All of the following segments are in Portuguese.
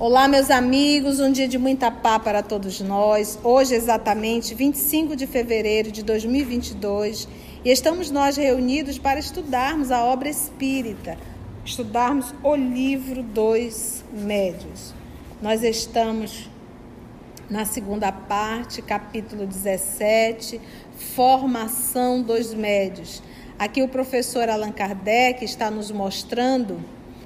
Olá, meus amigos, um dia de muita paz para todos nós. Hoje, exatamente 25 de fevereiro de 2022, e estamos nós reunidos para estudarmos a obra espírita, estudarmos o livro dos médios. Nós estamos na segunda parte, capítulo 17, Formação dos Médios. Aqui o professor Allan Kardec está nos mostrando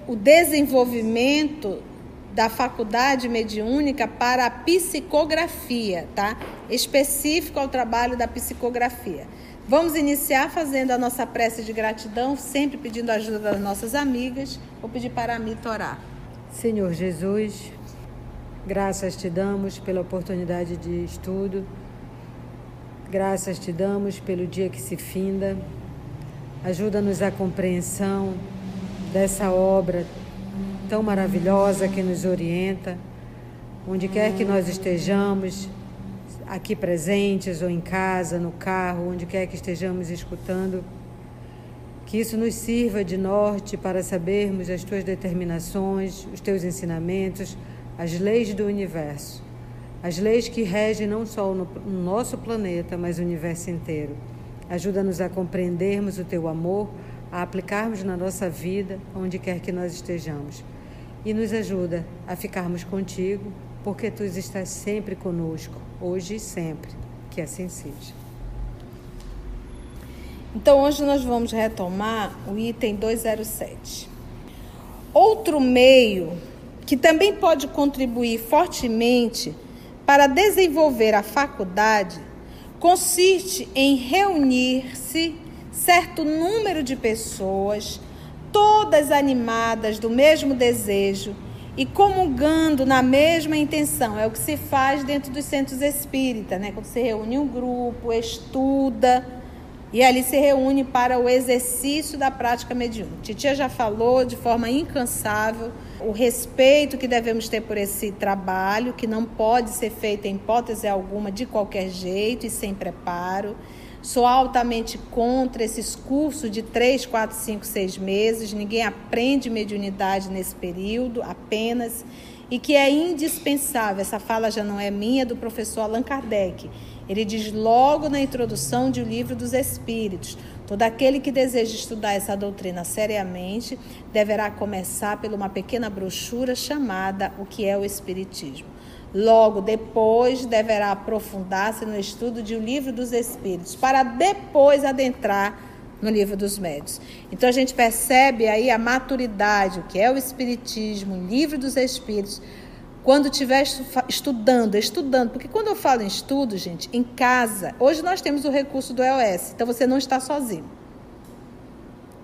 o desenvolvimento da faculdade mediúnica para a psicografia, tá? Específico ao trabalho da psicografia. Vamos iniciar fazendo a nossa prece de gratidão, sempre pedindo a ajuda das nossas amigas. Vou pedir para a Mita orar. Senhor Jesus, graças te damos pela oportunidade de estudo. Graças te damos pelo dia que se finda. Ajuda-nos a compreensão dessa obra tão maravilhosa que nos orienta, onde quer que nós estejamos, aqui presentes ou em casa, no carro, onde quer que estejamos escutando, que isso nos sirva de norte para sabermos as tuas determinações, os teus ensinamentos, as leis do universo, as leis que regem não só no nosso planeta, mas o universo inteiro. Ajuda-nos a compreendermos o teu amor, a aplicarmos na nossa vida, onde quer que nós estejamos e nos ajuda a ficarmos contigo, porque tu estás sempre conosco, hoje e sempre. Que assim seja. Então, hoje nós vamos retomar o item 207. Outro meio que também pode contribuir fortemente para desenvolver a faculdade consiste em reunir-se certo número de pessoas todas animadas do mesmo desejo e comungando na mesma intenção. É o que se faz dentro dos centros espíritas, né? Quando se reúne um grupo, estuda e ali se reúne para o exercício da prática mediúnica. Titia já falou de forma incansável o respeito que devemos ter por esse trabalho, que não pode ser feito em hipótese alguma de qualquer jeito e sem preparo. Sou altamente contra esses cursos de 3, 4, 5, 6 meses. Ninguém aprende mediunidade nesse período apenas. E que é indispensável, essa fala já não é minha, é do professor Allan Kardec. Ele diz logo na introdução de O Livro dos Espíritos: todo aquele que deseja estudar essa doutrina seriamente deverá começar por uma pequena brochura chamada O que é o Espiritismo. Logo depois deverá aprofundar-se no estudo de O Livro dos Espíritos, para depois adentrar no Livro dos Médios. Então a gente percebe aí a maturidade, o que é o Espiritismo, o Livro dos Espíritos, quando estiver estudando, estudando, porque quando eu falo em estudo, gente, em casa, hoje nós temos o recurso do EOS, então você não está sozinho.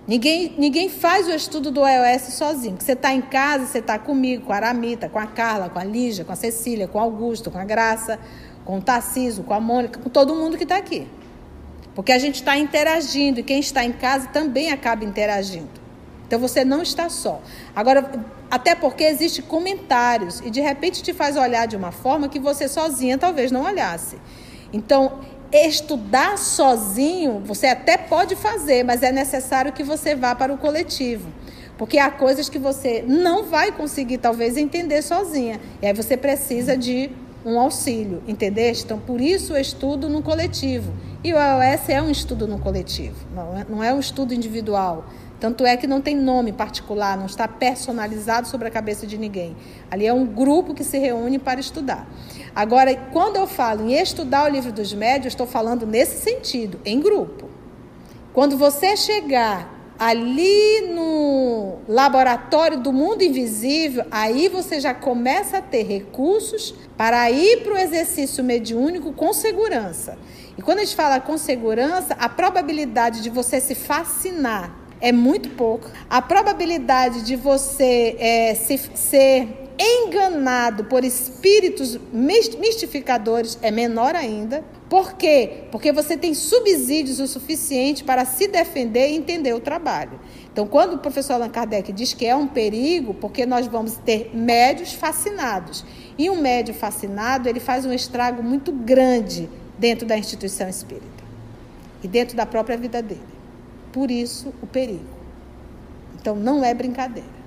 Ninguém, ninguém faz o estudo do iOS sozinho. Você está em casa, você está comigo, com a Aramita, com a Carla, com a Lígia, com a Cecília, com o Augusto, com a Graça, com o Tarciso, com a Mônica, com todo mundo que está aqui. Porque a gente está interagindo e quem está em casa também acaba interagindo. Então você não está só. Agora, até porque existem comentários e de repente te faz olhar de uma forma que você sozinha talvez não olhasse. Então, estudar sozinho, você até pode fazer, mas é necessário que você vá para o coletivo. Porque há coisas que você não vai conseguir, talvez, entender sozinha. E aí você precisa de um auxílio, entendeste? Então, por isso o estudo no coletivo. E o iOS é um estudo no coletivo, não é, não é um estudo individual. Tanto é que não tem nome particular, não está personalizado sobre a cabeça de ninguém. Ali é um grupo que se reúne para estudar. Agora, quando eu falo em estudar o livro dos médios, estou falando nesse sentido, em grupo. Quando você chegar ali no laboratório do mundo invisível, aí você já começa a ter recursos para ir para o exercício mediúnico com segurança. E quando a gente fala com segurança, a probabilidade de você se fascinar é muito pouco. A probabilidade de você é, se, ser enganado por espíritos mistificadores é menor ainda. Por quê? Porque você tem subsídios o suficiente para se defender e entender o trabalho. Então, quando o professor Allan Kardec diz que é um perigo, porque nós vamos ter médios fascinados. E um médio fascinado, ele faz um estrago muito grande dentro da instituição espírita. e dentro da própria vida dele. Por isso, o perigo. Então, não é brincadeira.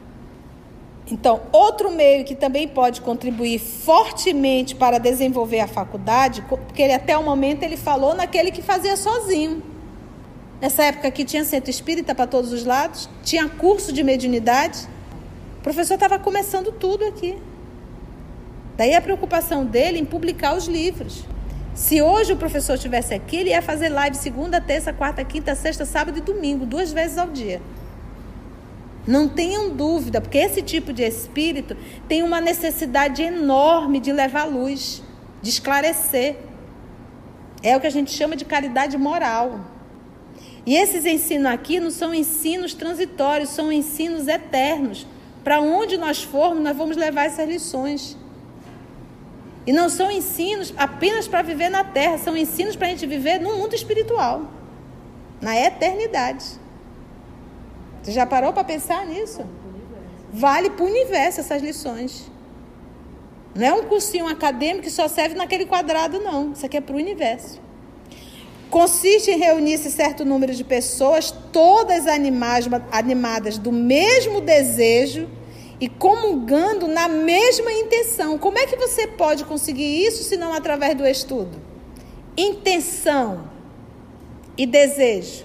Então, outro meio que também pode contribuir fortemente para desenvolver a faculdade, porque ele até o momento ele falou naquele que fazia sozinho. Nessa época que tinha centro espírita para todos os lados, tinha curso de mediunidade. O professor estava começando tudo aqui. Daí a preocupação dele em publicar os livros. Se hoje o professor estivesse aqui, ele ia fazer live segunda, terça, quarta, quinta, sexta, sábado e domingo, duas vezes ao dia. Não tenham dúvida, porque esse tipo de espírito tem uma necessidade enorme de levar luz, de esclarecer. É o que a gente chama de caridade moral. E esses ensinos aqui não são ensinos transitórios, são ensinos eternos. Para onde nós formos, nós vamos levar essas lições. E não são ensinos apenas para viver na terra, são ensinos para a gente viver no mundo espiritual, na eternidade. Você já parou para pensar nisso? Vale para o universo essas lições. Não é um cursinho acadêmico que só serve naquele quadrado, não. Isso aqui é para o universo consiste em reunir-se certo número de pessoas, todas animadas do mesmo desejo e comungando na mesma intenção. Como é que você pode conseguir isso se não através do estudo? Intenção e desejo.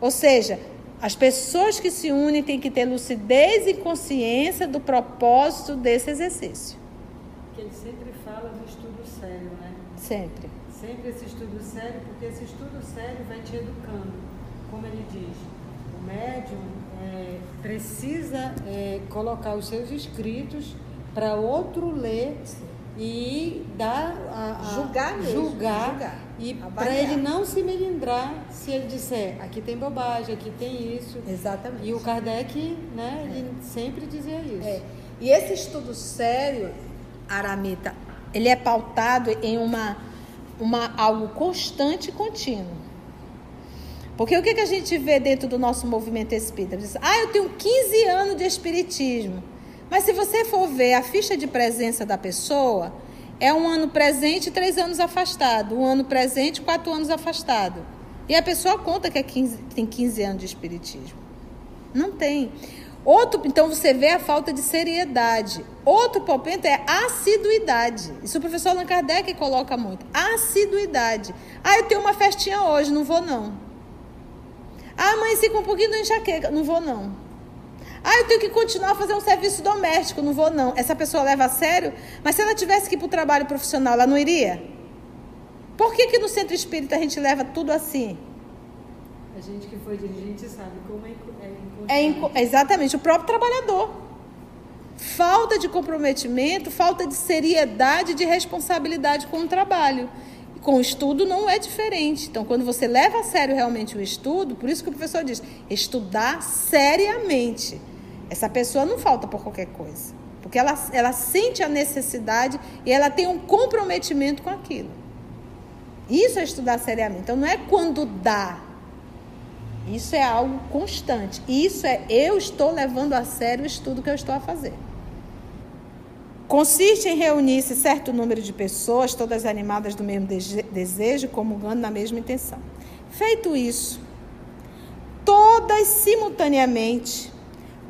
Ou seja, as pessoas que se unem têm que ter lucidez e consciência do propósito desse exercício. Que ele sempre fala do estudo sério, né? Sempre sempre esse estudo sério, porque esse estudo sério vai te educando. Como ele diz, o médium é, precisa é, colocar os seus escritos para outro ler e dar a, a julgar, mesmo, julgar, julgar e para ele não se melindrar se ele disser aqui tem bobagem, aqui tem isso. Exatamente. E o Kardec, né, ele é. sempre dizia isso. É. E esse estudo sério, Aramita, ele é pautado em uma uma, algo constante e contínuo. Porque o que, que a gente vê dentro do nosso movimento espírita? Diz, ah, eu tenho 15 anos de espiritismo. Mas se você for ver a ficha de presença da pessoa, é um ano presente e três anos afastado. Um ano presente, quatro anos afastado. E a pessoa conta que é 15, tem 15 anos de espiritismo. Não tem. Outro, então você vê a falta de seriedade. Outro ponto é assiduidade. Isso o professor Allan Kardec coloca muito. Assiduidade. Ah, eu tenho uma festinha hoje, não vou não. Ah, amanheci com um pouquinho de enxaqueca, não vou não. Ah, eu tenho que continuar a fazer um serviço doméstico, não vou não. Essa pessoa leva a sério, mas se ela tivesse que ir para o trabalho profissional, ela não iria? Por que, que no centro espírita a gente leva tudo assim? A gente que foi dirigente sabe como é, é, é exatamente o próprio trabalhador. Falta de comprometimento, falta de seriedade, de responsabilidade com o trabalho. Com o estudo não é diferente. Então, quando você leva a sério realmente o estudo, por isso que o professor diz, estudar seriamente. Essa pessoa não falta por qualquer coisa. Porque ela, ela sente a necessidade e ela tem um comprometimento com aquilo. Isso é estudar seriamente. Então, não é quando dá, isso é algo constante. Isso é eu estou levando a sério o estudo que eu estou a fazer. Consiste em reunir-se certo número de pessoas, todas animadas do mesmo desejo, comungando na mesma intenção. Feito isso, todas simultaneamente,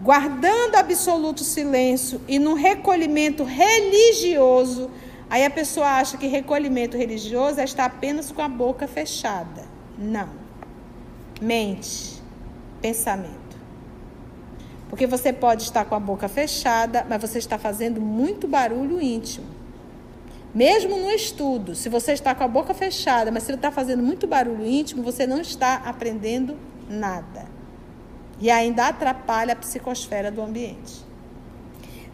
guardando absoluto silêncio e num recolhimento religioso, aí a pessoa acha que recolhimento religioso é estar apenas com a boca fechada. Não mente, pensamento. Porque você pode estar com a boca fechada, mas você está fazendo muito barulho íntimo. Mesmo no estudo, se você está com a boca fechada, mas você está fazendo muito barulho íntimo, você não está aprendendo nada. E ainda atrapalha a psicosfera do ambiente.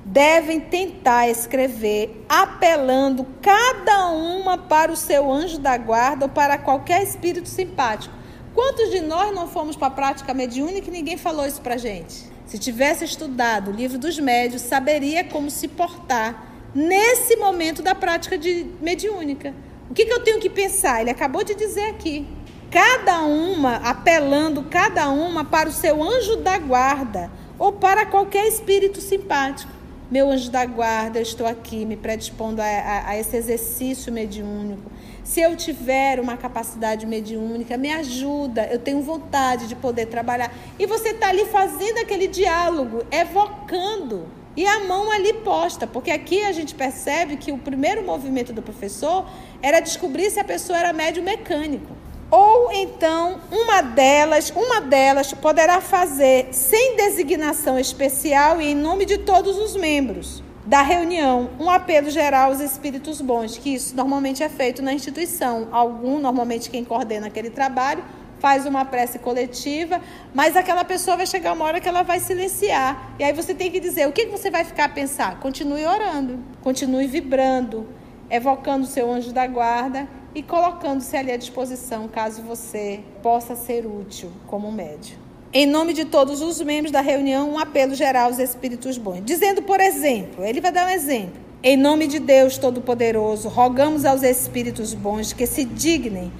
Devem tentar escrever apelando cada uma para o seu anjo da guarda ou para qualquer espírito simpático. Quantos de nós não fomos para a prática mediúnica e ninguém falou isso para gente? Se tivesse estudado o livro dos médios, saberia como se portar nesse momento da prática de mediúnica. O que, que eu tenho que pensar? Ele acabou de dizer aqui. Cada uma, apelando cada uma para o seu anjo da guarda ou para qualquer espírito simpático. Meu anjo da guarda, eu estou aqui me predispondo a, a, a, esse exercício mediúnico. Se eu tiver uma capacidade mediúnica, me ajuda, eu tenho vontade de poder trabalhar. E você está ali fazendo aquele diálogo, evocando. E a mão ali posta, porque aqui a gente percebe que o primeiro movimento do professor era descobrir se a pessoa era médio mecânico. Ou então uma delas, uma delas poderá fazer sem designação especial e em nome de todos os membros da reunião um apelo geral aos espíritos bons, que isso normalmente é feito na instituição. Algum, normalmente quem coordena aquele trabalho, faz uma prece coletiva, mas aquela pessoa vai chegar uma hora que ela vai silenciar. E aí você tem que dizer, o que você vai ficar a pensar? Continue orando, continue vibrando, evocando o seu anjo da guarda e colocando-se ali à disposição caso você possa ser útil como médium. Em nome de todos os membros da reunião, um apelo geral aos espíritos bons, dizendo, por exemplo, ele vai dar um exemplo. Em nome de Deus Todo-Poderoso, rogamos aos espíritos bons que se dignem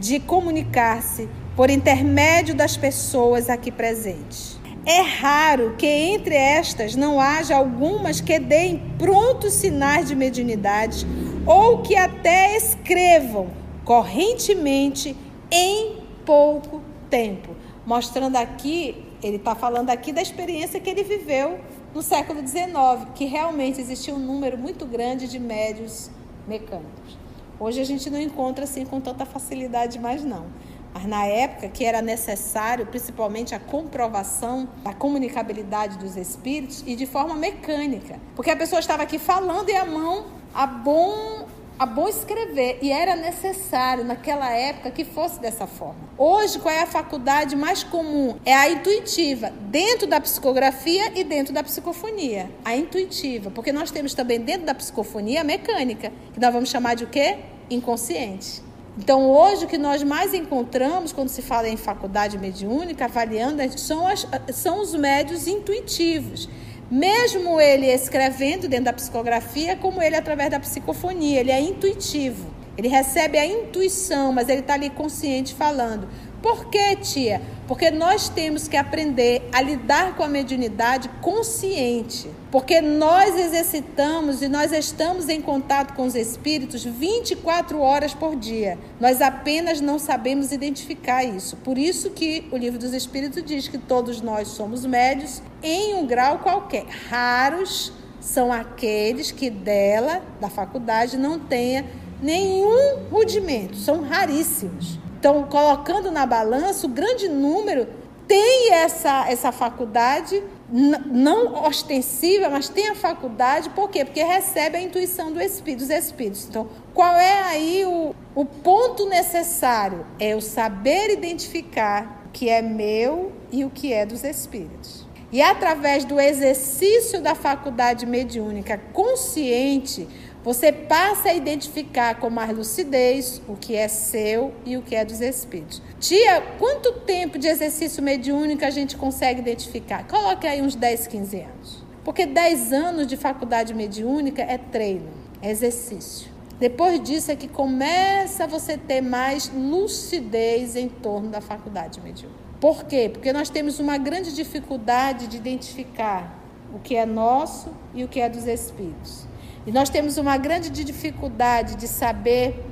de comunicar-se por intermédio das pessoas aqui presentes. É raro que entre estas não haja algumas que deem prontos sinais de mediunidade ou que até escrevam correntemente em pouco tempo. Mostrando aqui, ele está falando aqui da experiência que ele viveu no século XIX, que realmente existia um número muito grande de médios mecânicos. Hoje a gente não encontra assim com tanta facilidade mais não. Mas na época que era necessário, principalmente a comprovação da comunicabilidade dos espíritos e de forma mecânica, porque a pessoa estava aqui falando e a mão a bom a bom escrever e era necessário naquela época que fosse dessa forma. Hoje, qual é a faculdade mais comum? É a intuitiva, dentro da psicografia e dentro da psicofonia. A intuitiva, porque nós temos também dentro da psicofonia a mecânica, que nós vamos chamar de o quê? Inconsciente. Então, hoje, o que nós mais encontramos quando se fala em faculdade mediúnica, avaliando, são, as, são os médios intuitivos mesmo ele escrevendo dentro da psicografia, como ele através da psicofonia, ele é intuitivo. Ele recebe a intuição, mas ele está ali consciente falando. Por quê, tia? Porque nós temos que aprender a lidar com a mediunidade consciente. Porque nós exercitamos e nós estamos em contato com os espíritos 24 horas por dia. Nós apenas não sabemos identificar isso. Por isso que o livro dos espíritos diz que todos nós somos médios em um grau qualquer. Raros são aqueles que dela, da faculdade, não tenha nenhum rudimento. São raríssimos. Então, colocando na balança, o grande número tem essa, essa faculdade, não ostensiva, mas tem a faculdade, por quê? Porque recebe a intuição do espírito, dos espíritos. Então, qual é aí o, o ponto necessário? É o saber identificar o que é meu e o que é dos espíritos. E através do exercício da faculdade mediúnica consciente, você passa a identificar com mais lucidez o que é seu e o que é dos espíritos. Tia, quanto tempo de exercício mediúnico a gente consegue identificar? Coloque aí uns 10, 15 anos. Porque 10 anos de faculdade mediúnica é treino, é exercício. Depois disso é que começa você ter mais lucidez em torno da faculdade mediúnica. Por quê? Porque nós temos uma grande dificuldade de identificar o que é nosso e o que é dos espíritos. E nós temos uma grande dificuldade de saber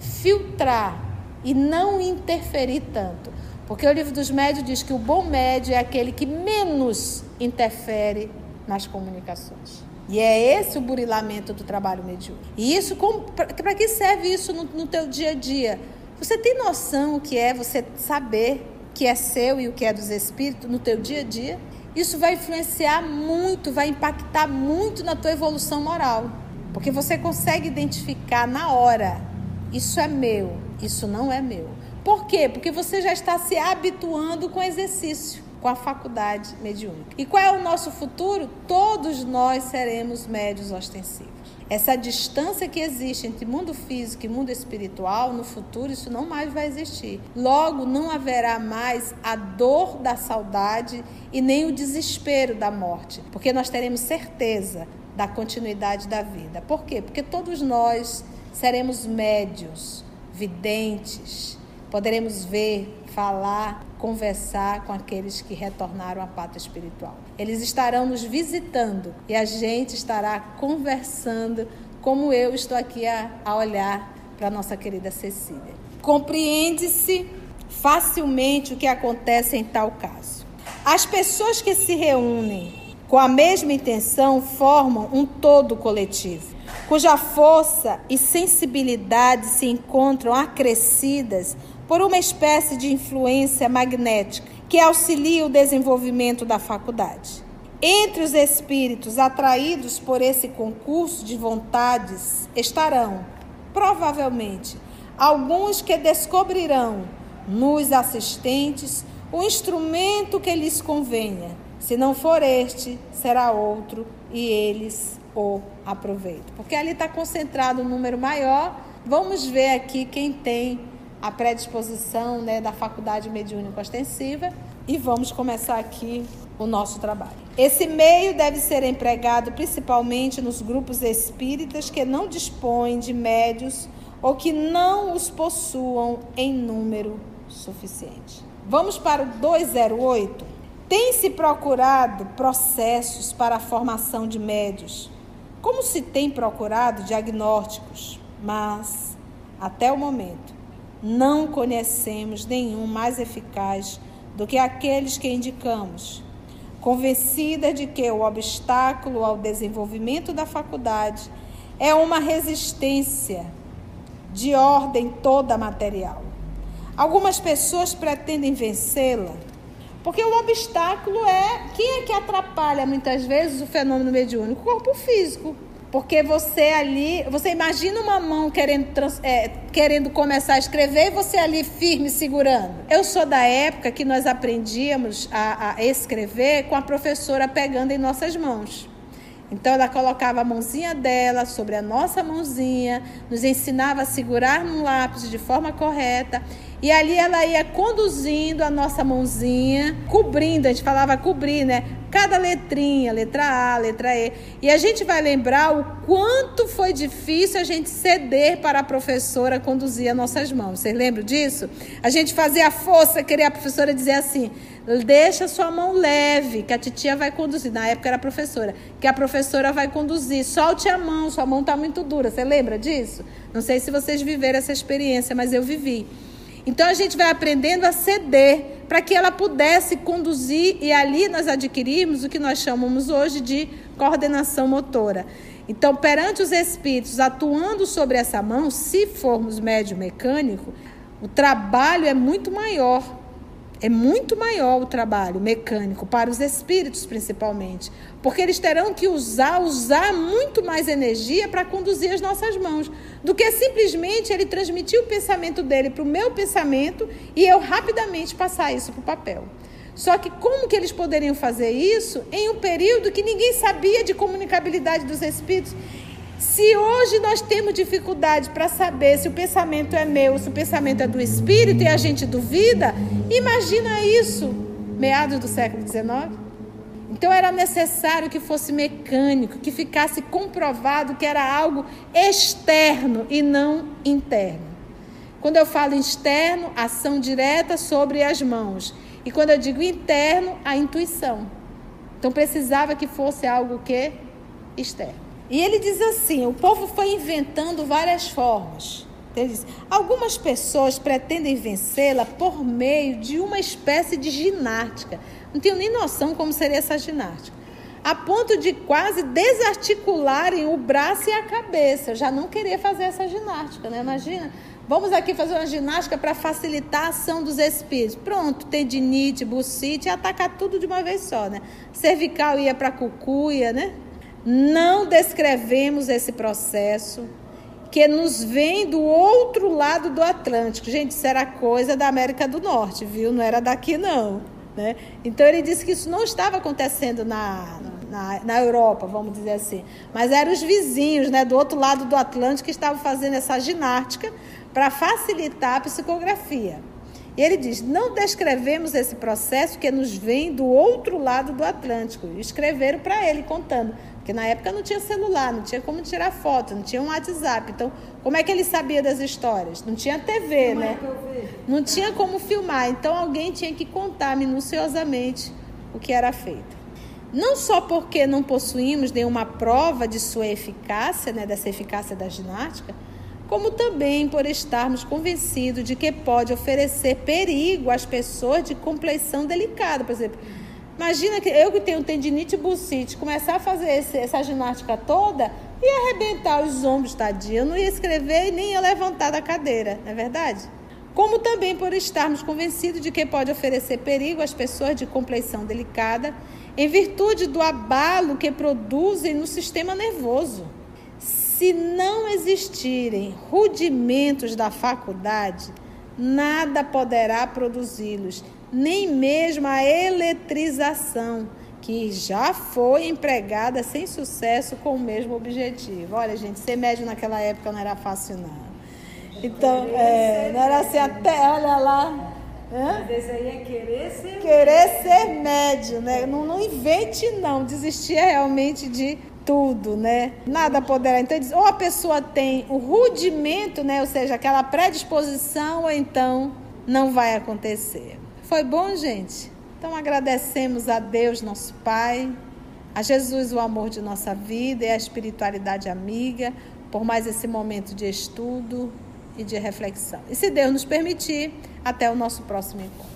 filtrar e não interferir tanto. Porque o livro dos médios diz que o bom médio é aquele que menos interfere nas comunicações. E é esse o burilamento do trabalho mediúnico. E isso, para que serve isso no, no teu dia a dia? Você tem noção o que é você saber o que é seu e o que é dos espíritos no teu dia a dia? isso vai influenciar muito, vai impactar muito na tua evolução moral. Porque você consegue identificar na hora, isso é meu, isso não é meu. Por quê? Porque você já está se habituando com o exercício, com a faculdade mediúnica. E qual é o nosso futuro? Todos nós seremos médios ostensivos. Essa distância que existe entre mundo físico e mundo espiritual, no futuro isso não mais vai existir. Logo, não haverá mais a dor da saudade e nem o desespero da morte, porque nós teremos certeza da continuidade da vida. Por quê? Porque todos nós seremos médios, videntes, poderemos ver, falar, conversar com aqueles que retornaram à pátria espiritual. Eles estarão nos visitando e a gente estará conversando, como eu estou aqui a, a olhar para nossa querida Cecília. Compreende-se facilmente o que acontece em tal caso. As pessoas que se reúnem com a mesma intenção formam um todo coletivo, cuja força e sensibilidade se encontram acrescidas por uma espécie de influência magnética que auxilia o desenvolvimento da faculdade. Entre os espíritos atraídos por esse concurso de vontades estarão, provavelmente, alguns que descobrirão nos assistentes o instrumento que lhes convenha. Se não for este, será outro e eles o aproveitam. Porque ali está concentrado um número maior. Vamos ver aqui quem tem a predisposição né, da faculdade mediúnica ostensiva e vamos começar aqui o nosso trabalho. Esse meio deve ser empregado principalmente nos grupos espíritas que não dispõem de médios ou que não os possuam em número suficiente. Vamos para o 208. Tem se procurado processos para a formação de médios, como se tem procurado diagnósticos, mas até o momento não conhecemos nenhum mais eficaz do que aqueles que indicamos, convencida de que o obstáculo ao desenvolvimento da faculdade é uma resistência de ordem toda material. Algumas pessoas pretendem vencê-la, porque o obstáculo é quem é que atrapalha muitas vezes o fenômeno mediúnico? O corpo físico. Porque você ali, você imagina uma mão querendo, é, querendo começar a escrever e você ali firme segurando. Eu sou da época que nós aprendíamos a, a escrever com a professora pegando em nossas mãos. Então ela colocava a mãozinha dela sobre a nossa mãozinha, nos ensinava a segurar no lápis de forma correta e ali ela ia conduzindo a nossa mãozinha, cobrindo, a gente falava cobrir, né? Cada letrinha, letra A, letra E. E a gente vai lembrar o quanto foi difícil a gente ceder para a professora conduzir as nossas mãos. Vocês lembram disso? A gente fazia força, queria a professora dizer assim: deixa sua mão leve, que a titia vai conduzir. Na época era professora, que a professora vai conduzir. Solte a mão, sua mão está muito dura. Você lembra disso? Não sei se vocês viveram essa experiência, mas eu vivi. Então a gente vai aprendendo a ceder para que ela pudesse conduzir e ali nós adquirimos o que nós chamamos hoje de coordenação motora. Então, perante os espíritos atuando sobre essa mão, se formos médio mecânico, o trabalho é muito maior é muito maior o trabalho mecânico para os espíritos, principalmente, porque eles terão que usar, usar muito mais energia para conduzir as nossas mãos, do que simplesmente ele transmitir o pensamento dele para o meu pensamento e eu rapidamente passar isso para o papel. Só que como que eles poderiam fazer isso em um período que ninguém sabia de comunicabilidade dos espíritos? Se hoje nós temos dificuldade para saber se o pensamento é meu, se o pensamento é do espírito e a gente duvida, imagina isso, meados do século XIX. Então era necessário que fosse mecânico, que ficasse comprovado que era algo externo e não interno. Quando eu falo externo, ação direta sobre as mãos. E quando eu digo interno, a intuição. Então precisava que fosse algo que externo. E ele diz assim: o povo foi inventando várias formas. Ele diz, algumas pessoas pretendem vencê-la por meio de uma espécie de ginástica. Não tenho nem noção como seria essa ginástica. A ponto de quase desarticularem o braço e a cabeça. Eu já não queria fazer essa ginástica, né? Imagina. Vamos aqui fazer uma ginástica para facilitar a ação dos espíritos. Pronto, tendinite, bucite, atacar tudo de uma vez só, né? Cervical ia para cucuia, né? Não descrevemos esse processo que nos vem do outro lado do Atlântico. Gente, isso era coisa da América do Norte, viu? Não era daqui, não. Né? Então, ele disse que isso não estava acontecendo na, na, na Europa, vamos dizer assim. Mas eram os vizinhos né, do outro lado do Atlântico que estavam fazendo essa ginástica para facilitar a psicografia. E ele diz: não descrevemos esse processo que nos vem do outro lado do Atlântico. Escreveram para ele, contando Porque na época não tinha celular, não tinha como tirar foto, não tinha um WhatsApp. Então, como é que ele sabia das histórias? Não tinha TV, como né? É não tinha como filmar. Então, alguém tinha que contar minuciosamente o que era feito. Não só porque não possuímos nenhuma prova de sua eficácia, né, dessa eficácia da ginástica, como também por estarmos convencidos de que pode oferecer perigo às pessoas de compleição delicada. Por exemplo, Imagina que eu que tenho tendinite bursite, começar a fazer esse, essa ginástica toda e arrebentar os ombros, tadinho. Eu não ia escrever e nem ia levantar da cadeira, não é verdade? Como também por estarmos convencidos de que pode oferecer perigo às pessoas de compleição delicada, em virtude do abalo que produzem no sistema nervoso. Se não existirem rudimentos da faculdade, nada poderá produzi-los nem mesmo a eletrização, que já foi empregada sem sucesso com o mesmo objetivo. Olha, gente, ser médio naquela época não era fácil, não. Então, é, não era assim até, olha lá. Hã? Mas aí é querer ser Querer ser médio, né? Não, não invente, não. Desistir é realmente de tudo, né? Nada poderá. Então, ou a pessoa tem o rudimento, né? Ou seja, aquela predisposição, ou então não vai acontecer. Foi bom, gente? Então agradecemos a Deus, nosso Pai, a Jesus, o amor de nossa vida e a espiritualidade amiga, por mais esse momento de estudo e de reflexão. E se Deus nos permitir, até o nosso próximo encontro.